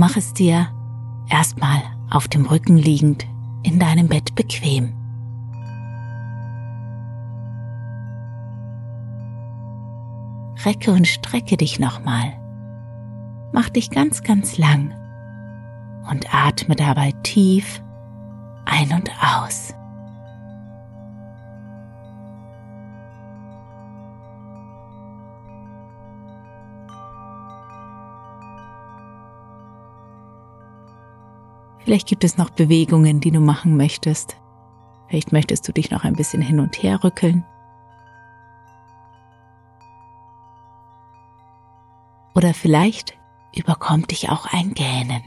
mach es dir erstmal auf dem Rücken liegend in deinem Bett bequem. Recke und strecke dich nochmal. Mach dich ganz, ganz lang und atme dabei tief ein und aus. Vielleicht gibt es noch Bewegungen, die du machen möchtest. Vielleicht möchtest du dich noch ein bisschen hin und her rückeln. Oder vielleicht überkommt dich auch ein Gähnen.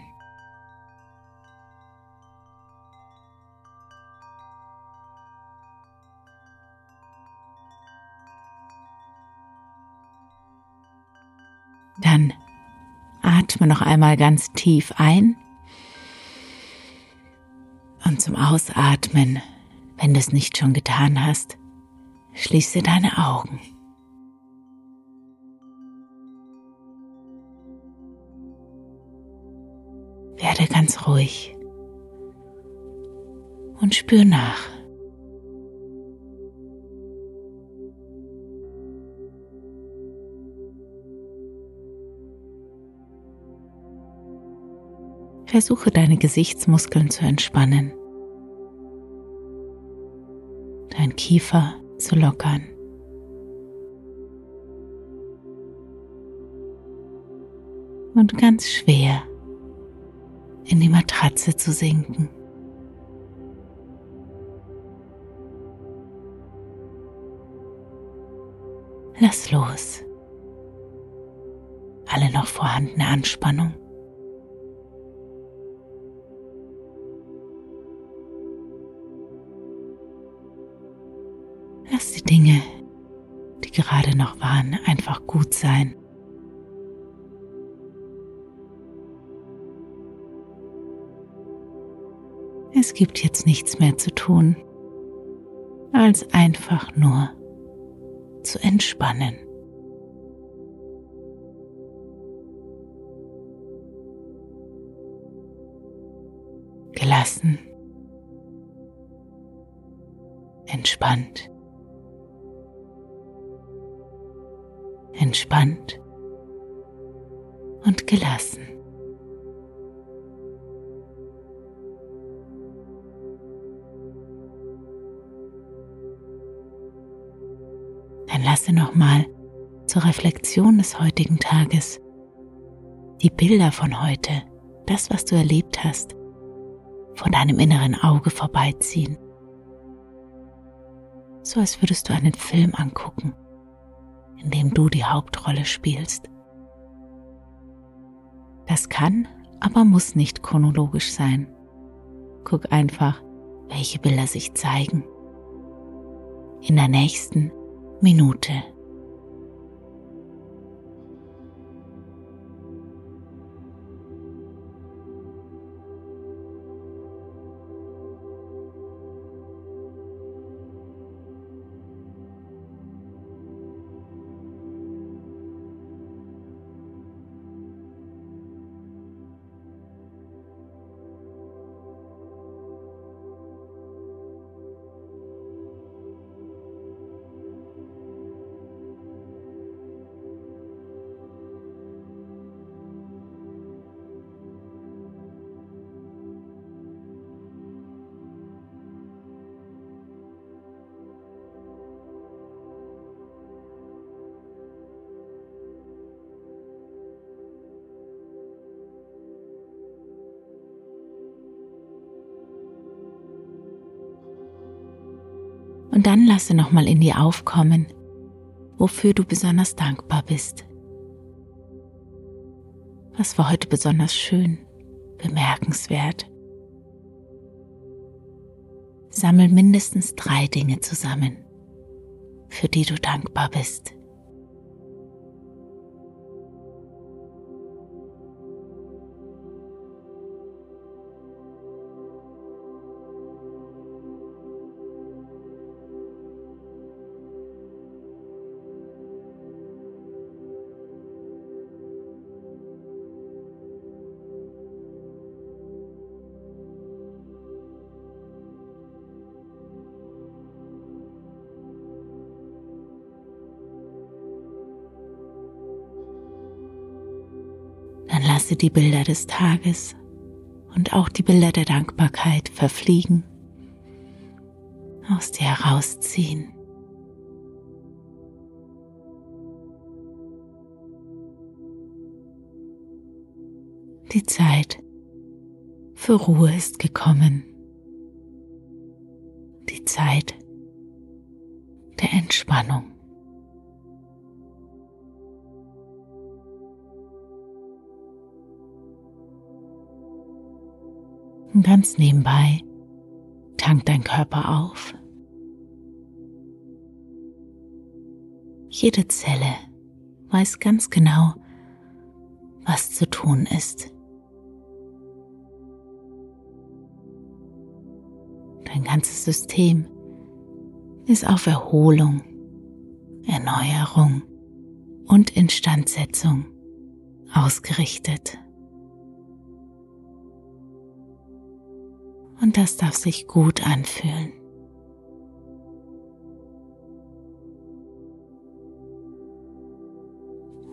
Dann atme noch einmal ganz tief ein zum Ausatmen, wenn du es nicht schon getan hast, schließe deine Augen. Werde ganz ruhig und spür nach. Versuche deine Gesichtsmuskeln zu entspannen, dein Kiefer zu lockern. Und ganz schwer in die Matratze zu sinken. Lass los. Alle noch vorhandene Anspannung. Gerade noch waren, einfach gut sein. Es gibt jetzt nichts mehr zu tun, als einfach nur zu entspannen. Gelassen, entspannt, entspannt und gelassen. dann lasse nochmal zur Reflexion des heutigen Tages die Bilder von heute, das, was du erlebt hast, von deinem inneren Auge vorbeiziehen. So als würdest du einen Film angucken, in dem du die Hauptrolle spielst. Das kann, aber muss nicht chronologisch sein. Guck einfach, welche Bilder sich zeigen. In der nächsten Minute. Und dann lasse nochmal in dir aufkommen, wofür du besonders dankbar bist. Was war heute besonders schön, bemerkenswert? Sammel mindestens drei Dinge zusammen, für die du dankbar bist. Lasse die Bilder des Tages und auch die Bilder der Dankbarkeit verfliegen, aus dir herausziehen. Die Zeit für Ruhe ist gekommen. Die Zeit der Entspannung. Ganz nebenbei tankt dein Körper auf. Jede Zelle weiß ganz genau, was zu tun ist. Dein ganzes System ist auf Erholung, Erneuerung und Instandsetzung ausgerichtet. Und das darf sich gut anfühlen.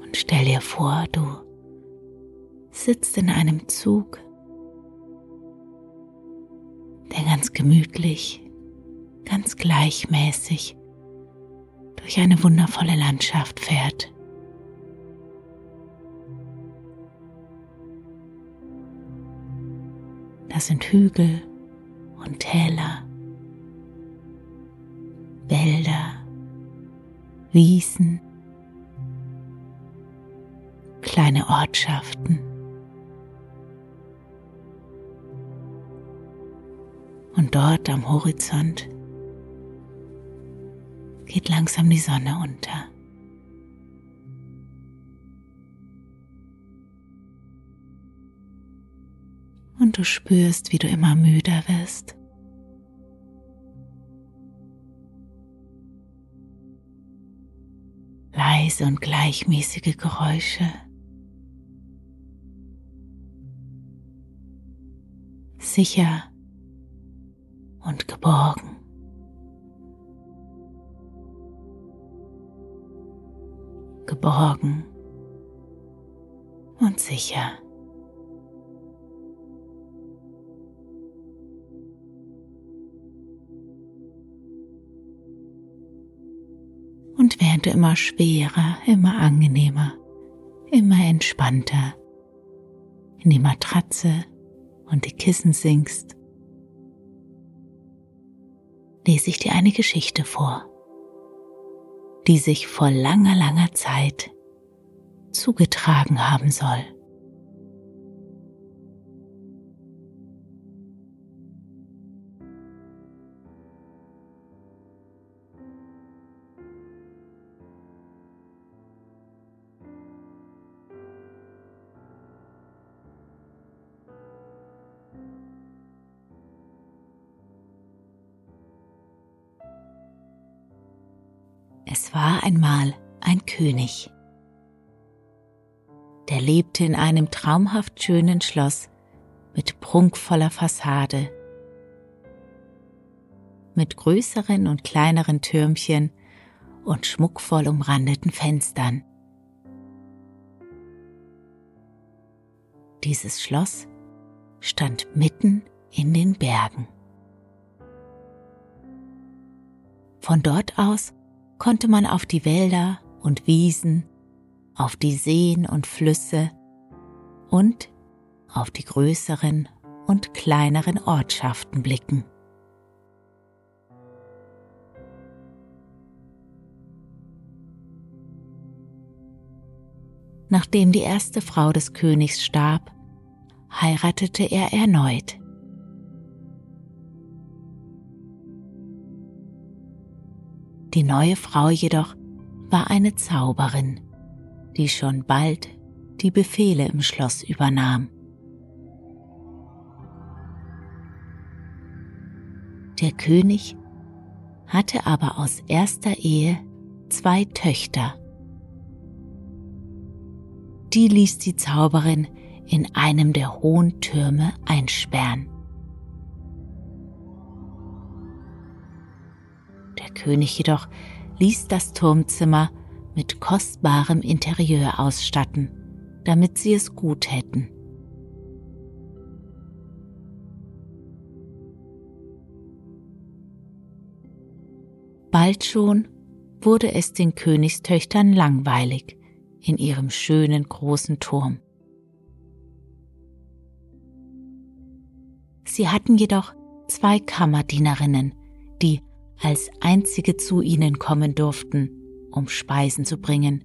Und stell dir vor, du sitzt in einem Zug, der ganz gemütlich, ganz gleichmäßig durch eine wundervolle Landschaft fährt. Das sind Hügel und Täler, Wälder, Wiesen, kleine Ortschaften. Und dort am Horizont geht langsam die Sonne unter. und du spürst, wie du immer müder wirst. Leise und gleichmäßige Geräusche. Sicher und geborgen. Geborgen und sicher. Und während du immer schwerer, immer angenehmer, immer entspannter in die Matratze und die Kissen sinkst, lese ich dir eine Geschichte vor, die sich vor langer, langer Zeit zugetragen haben soll. War einmal ein König. Der lebte in einem traumhaft schönen Schloss mit prunkvoller Fassade, mit größeren und kleineren Türmchen und schmuckvoll umrandeten Fenstern. Dieses Schloss stand mitten in den Bergen. Von dort aus konnte man auf die Wälder und Wiesen, auf die Seen und Flüsse und auf die größeren und kleineren Ortschaften blicken. Nachdem die erste Frau des Königs starb, heiratete er erneut. Die neue Frau jedoch war eine Zauberin, die schon bald die Befehle im Schloss übernahm. Der König hatte aber aus erster Ehe zwei Töchter. Die ließ die Zauberin in einem der hohen Türme einsperren. König jedoch ließ das Turmzimmer mit kostbarem Interieur ausstatten, damit sie es gut hätten. Bald schon wurde es den Königstöchtern langweilig in ihrem schönen großen Turm. Sie hatten jedoch zwei Kammerdienerinnen, die als einzige zu ihnen kommen durften, um Speisen zu bringen.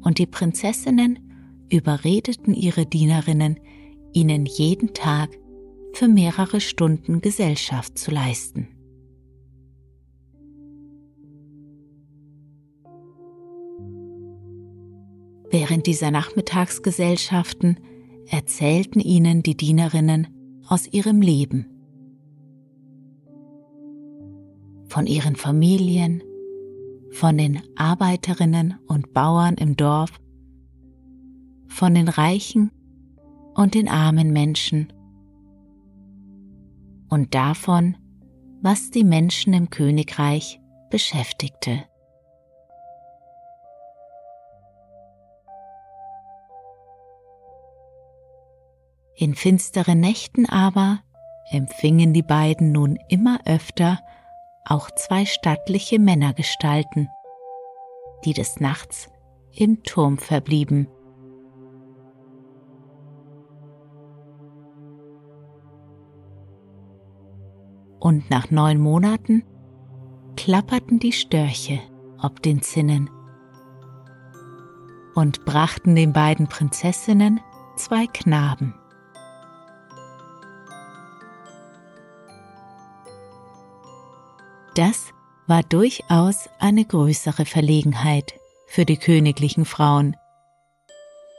Und die Prinzessinnen überredeten ihre Dienerinnen, ihnen jeden Tag für mehrere Stunden Gesellschaft zu leisten. Während dieser Nachmittagsgesellschaften erzählten ihnen die Dienerinnen aus ihrem Leben, von ihren Familien, von den Arbeiterinnen und Bauern im Dorf, von den reichen und den armen Menschen und davon, was die Menschen im Königreich beschäftigte. In finsteren Nächten aber empfingen die beiden nun immer öfter auch zwei stattliche Männergestalten, die des Nachts im Turm verblieben. Und nach neun Monaten klapperten die Störche ob den Zinnen und brachten den beiden Prinzessinnen zwei Knaben. Das war durchaus eine größere Verlegenheit für die königlichen Frauen.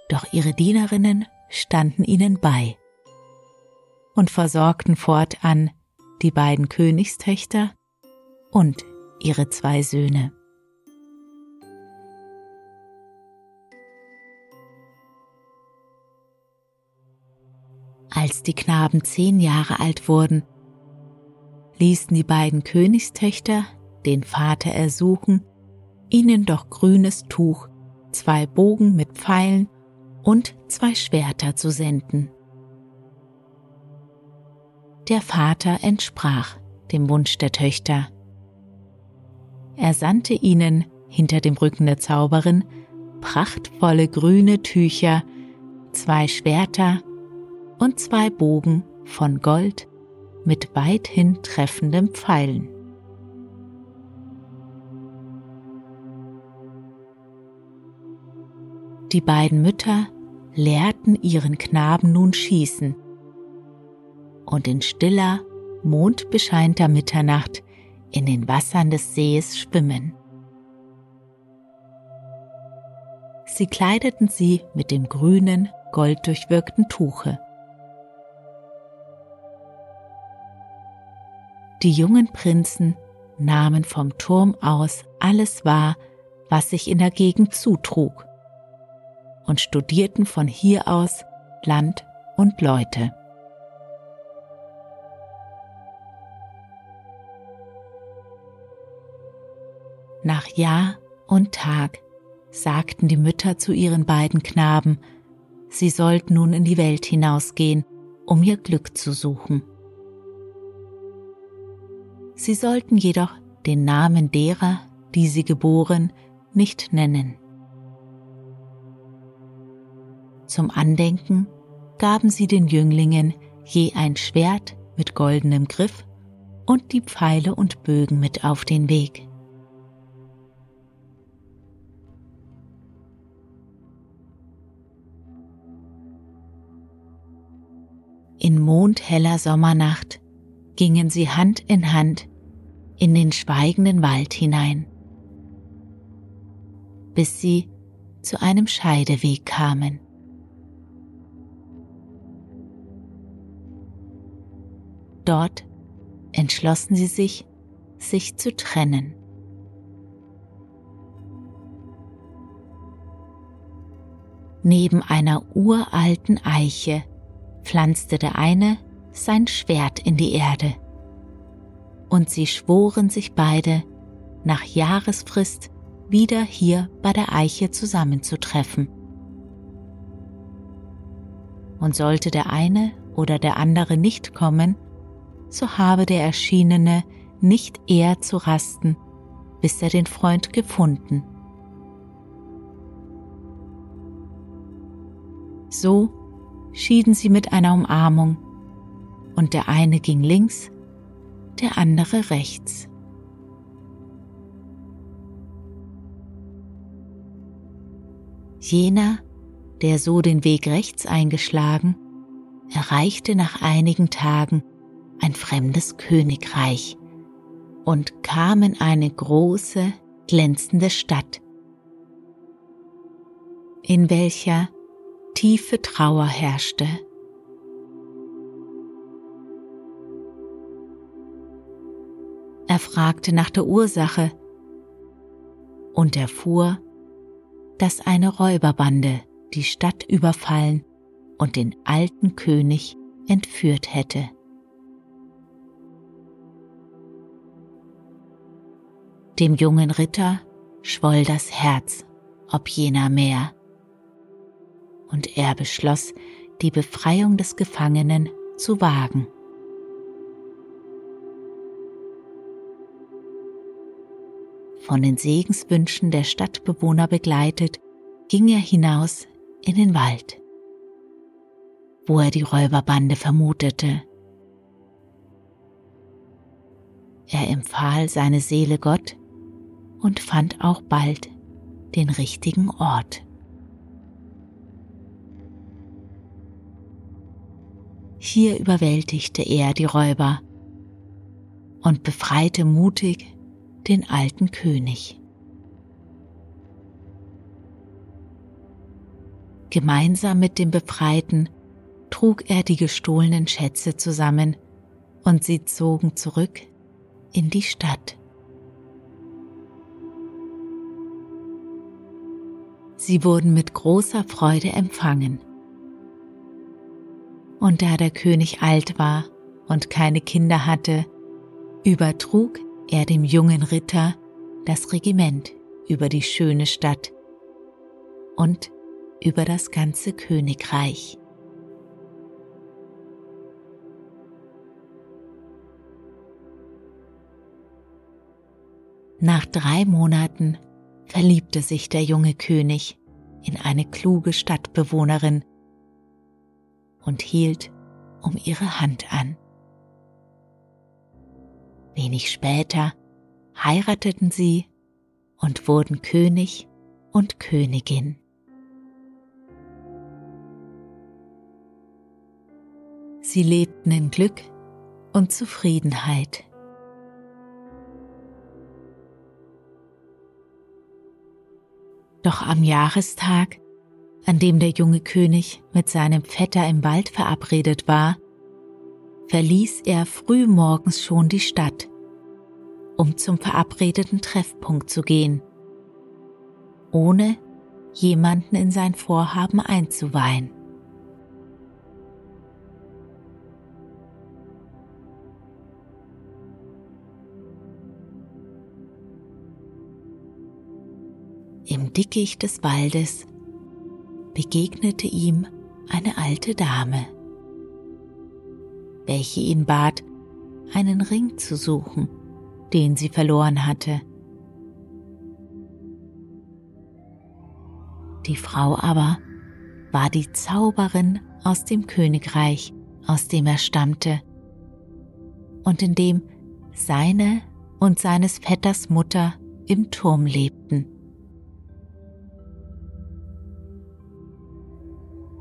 Doch ihre Dienerinnen standen ihnen bei und versorgten fortan die beiden Königstöchter und ihre zwei Söhne. Als die Knaben zehn Jahre alt wurden, ließen die beiden Königstöchter den Vater ersuchen, ihnen doch grünes Tuch, zwei Bogen mit Pfeilen und zwei Schwerter zu senden. Der Vater entsprach dem Wunsch der Töchter. Er sandte ihnen hinter dem Rücken der Zauberin prachtvolle grüne Tücher, zwei Schwerter und zwei Bogen von Gold mit weithin treffenden Pfeilen. Die beiden Mütter lehrten ihren Knaben nun schießen und in stiller, mondbescheinter Mitternacht in den Wassern des Sees schwimmen. Sie kleideten sie mit dem grünen, golddurchwirkten Tuche Die jungen Prinzen nahmen vom Turm aus alles wahr, was sich in der Gegend zutrug, und studierten von hier aus Land und Leute. Nach Jahr und Tag sagten die Mütter zu ihren beiden Knaben, sie sollten nun in die Welt hinausgehen, um ihr Glück zu suchen. Sie sollten jedoch den Namen derer, die sie geboren, nicht nennen. Zum Andenken gaben sie den Jünglingen je ein Schwert mit goldenem Griff und die Pfeile und Bögen mit auf den Weg. In mondheller Sommernacht gingen sie Hand in Hand in den schweigenden Wald hinein, bis sie zu einem Scheideweg kamen. Dort entschlossen sie sich, sich zu trennen. Neben einer uralten Eiche pflanzte der eine sein Schwert in die Erde und sie schworen sich beide, nach Jahresfrist wieder hier bei der Eiche zusammenzutreffen und sollte der eine oder der andere nicht kommen, so habe der Erschienene nicht eher zu rasten, bis er den Freund gefunden. So schieden sie mit einer Umarmung, und der eine ging links, der andere rechts. Jener, der so den Weg rechts eingeschlagen, erreichte nach einigen Tagen ein fremdes Königreich und kam in eine große, glänzende Stadt, in welcher tiefe Trauer herrschte. Er fragte nach der Ursache und erfuhr, dass eine Räuberbande die Stadt überfallen und den alten König entführt hätte. Dem jungen Ritter schwoll das Herz ob jener mehr, und er beschloss, die Befreiung des Gefangenen zu wagen. Von den Segenswünschen der Stadtbewohner begleitet, ging er hinaus in den Wald, wo er die Räuberbande vermutete. Er empfahl seine Seele Gott und fand auch bald den richtigen Ort. Hier überwältigte er die Räuber und befreite mutig den alten König. Gemeinsam mit dem Befreiten trug er die gestohlenen Schätze zusammen und sie zogen zurück in die Stadt. Sie wurden mit großer Freude empfangen. Und da der König alt war und keine Kinder hatte, übertrug er dem jungen Ritter das Regiment über die schöne Stadt und über das ganze Königreich. Nach drei Monaten verliebte sich der junge König in eine kluge Stadtbewohnerin und hielt um ihre Hand an. Wenig später heirateten sie und wurden König und Königin. Sie lebten in Glück und Zufriedenheit. Doch am Jahrestag, an dem der junge König mit seinem Vetter im Wald verabredet war, verließ er früh morgens schon die Stadt, um zum verabredeten Treffpunkt zu gehen, ohne jemanden in sein Vorhaben einzuweihen. Im Dickicht des Waldes begegnete ihm eine alte Dame welche ihn bat, einen Ring zu suchen, den sie verloren hatte. Die Frau aber war die Zauberin aus dem Königreich, aus dem er stammte und in dem seine und seines Vetters Mutter im Turm lebten.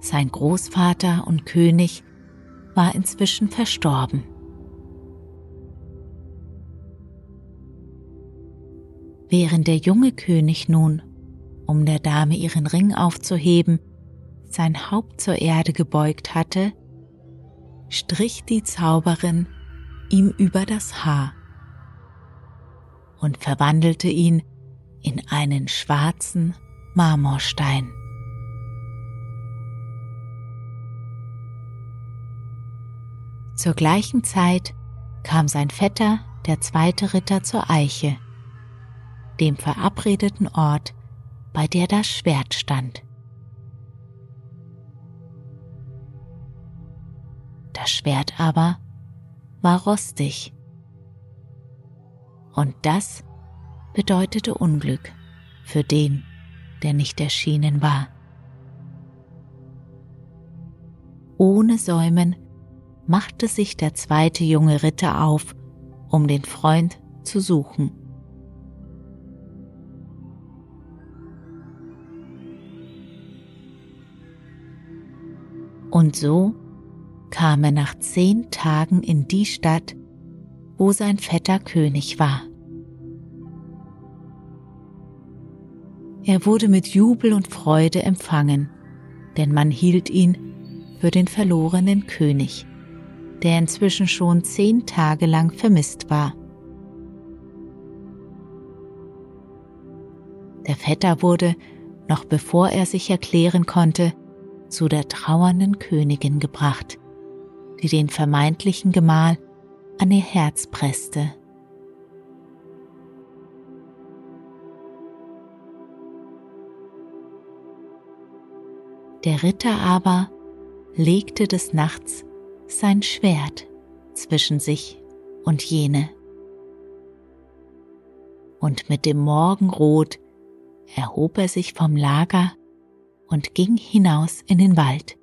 Sein Großvater und König war inzwischen verstorben. Während der junge König nun, um der Dame ihren Ring aufzuheben, sein Haupt zur Erde gebeugt hatte, strich die Zauberin ihm über das Haar und verwandelte ihn in einen schwarzen Marmorstein. Zur gleichen Zeit kam sein Vetter, der zweite Ritter, zur Eiche, dem verabredeten Ort, bei der das Schwert stand. Das Schwert aber war rostig. Und das bedeutete Unglück für den, der nicht erschienen war. Ohne Säumen machte sich der zweite junge Ritter auf, um den Freund zu suchen. Und so kam er nach zehn Tagen in die Stadt, wo sein Vetter König war. Er wurde mit Jubel und Freude empfangen, denn man hielt ihn für den verlorenen König, der inzwischen schon zehn Tage lang vermisst war. Der Vetter wurde, noch bevor er sich erklären konnte, zu der trauernden Königin gebracht, die den vermeintlichen Gemahl an ihr Herz presste. Der Ritter aber legte des Nachts sein Schwert zwischen sich und jene. Und mit dem Morgenrot erhob er sich vom Lager und ging hinaus in den Wald.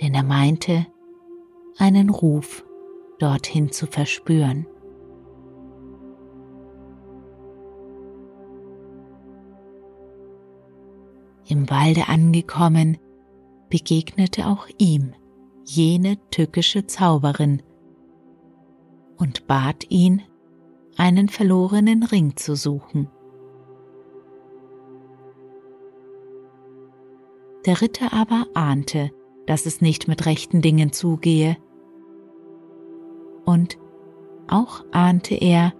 Denn er meinte, einen Ruf dorthin zu verspüren. Im Walde angekommen, begegnete auch ihm jene tückische Zauberin und bat ihn, einen verlorenen Ring zu suchen. Der Ritter aber ahnte, dass es nicht mit rechten Dingen zugehe. Und auch ahnte er,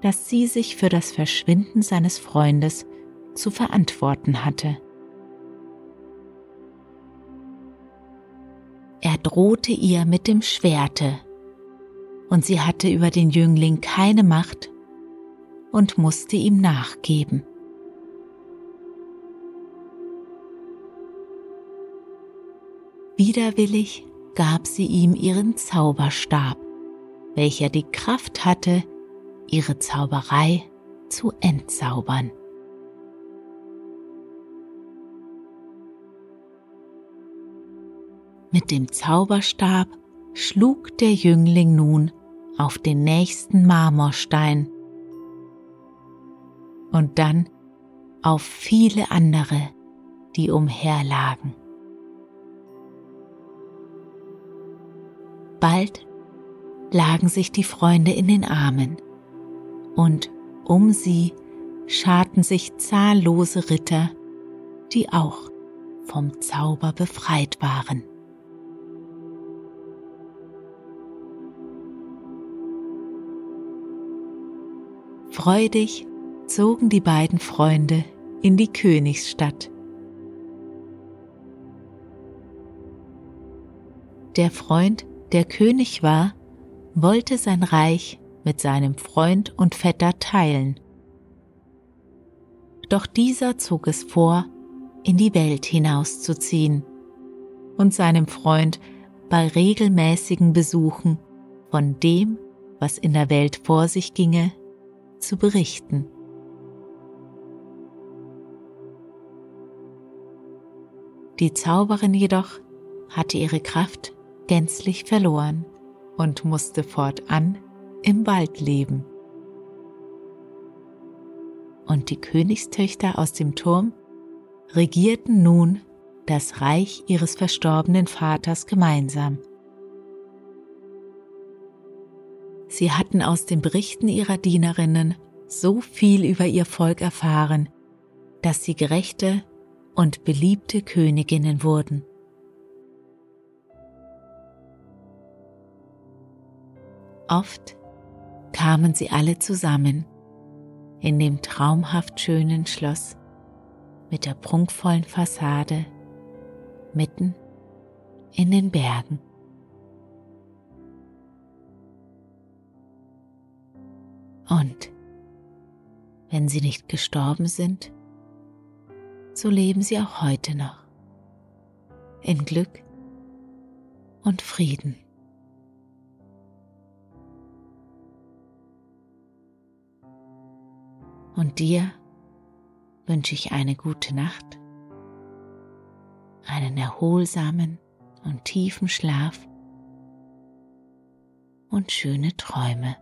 dass sie sich für das Verschwinden seines Freundes zu verantworten hatte. Er drohte ihr mit dem Schwerte, und sie hatte über den Jüngling keine Macht und musste ihm nachgeben. Widerwillig gab sie ihm ihren Zauberstab, welcher die Kraft hatte, ihre Zauberei zu entzaubern. Mit dem Zauberstab schlug der Jüngling nun auf den nächsten Marmorstein und dann auf viele andere, die umherlagen. Bald lagen sich die Freunde in den Armen und um sie scharten sich zahllose Ritter, die auch vom Zauber befreit waren. Freudig zogen die beiden Freunde in die Königsstadt. Der Freund der König war, wollte sein Reich mit seinem Freund und Vetter teilen. Doch dieser zog es vor, in die Welt hinauszuziehen und seinem Freund bei regelmäßigen Besuchen von dem, was in der Welt vor sich ginge, zu berichten. Die Zauberin jedoch hatte ihre Kraft gänzlich verloren und musste fortan im Wald leben. Und die Königstöchter aus dem Turm regierten nun das Reich ihres verstorbenen Vaters gemeinsam. Sie hatten aus den Berichten ihrer Dienerinnen so viel über ihr Volk erfahren, dass sie gerechte und beliebte Königinnen wurden. Oft kamen sie alle zusammen in dem traumhaft schönen Schloss mit der prunkvollen Fassade mitten in den Bergen. Und wenn sie nicht gestorben sind, so leben sie auch heute noch in Glück und Frieden. Und dir wünsche ich eine gute Nacht, einen erholsamen und tiefen Schlaf und schöne Träume.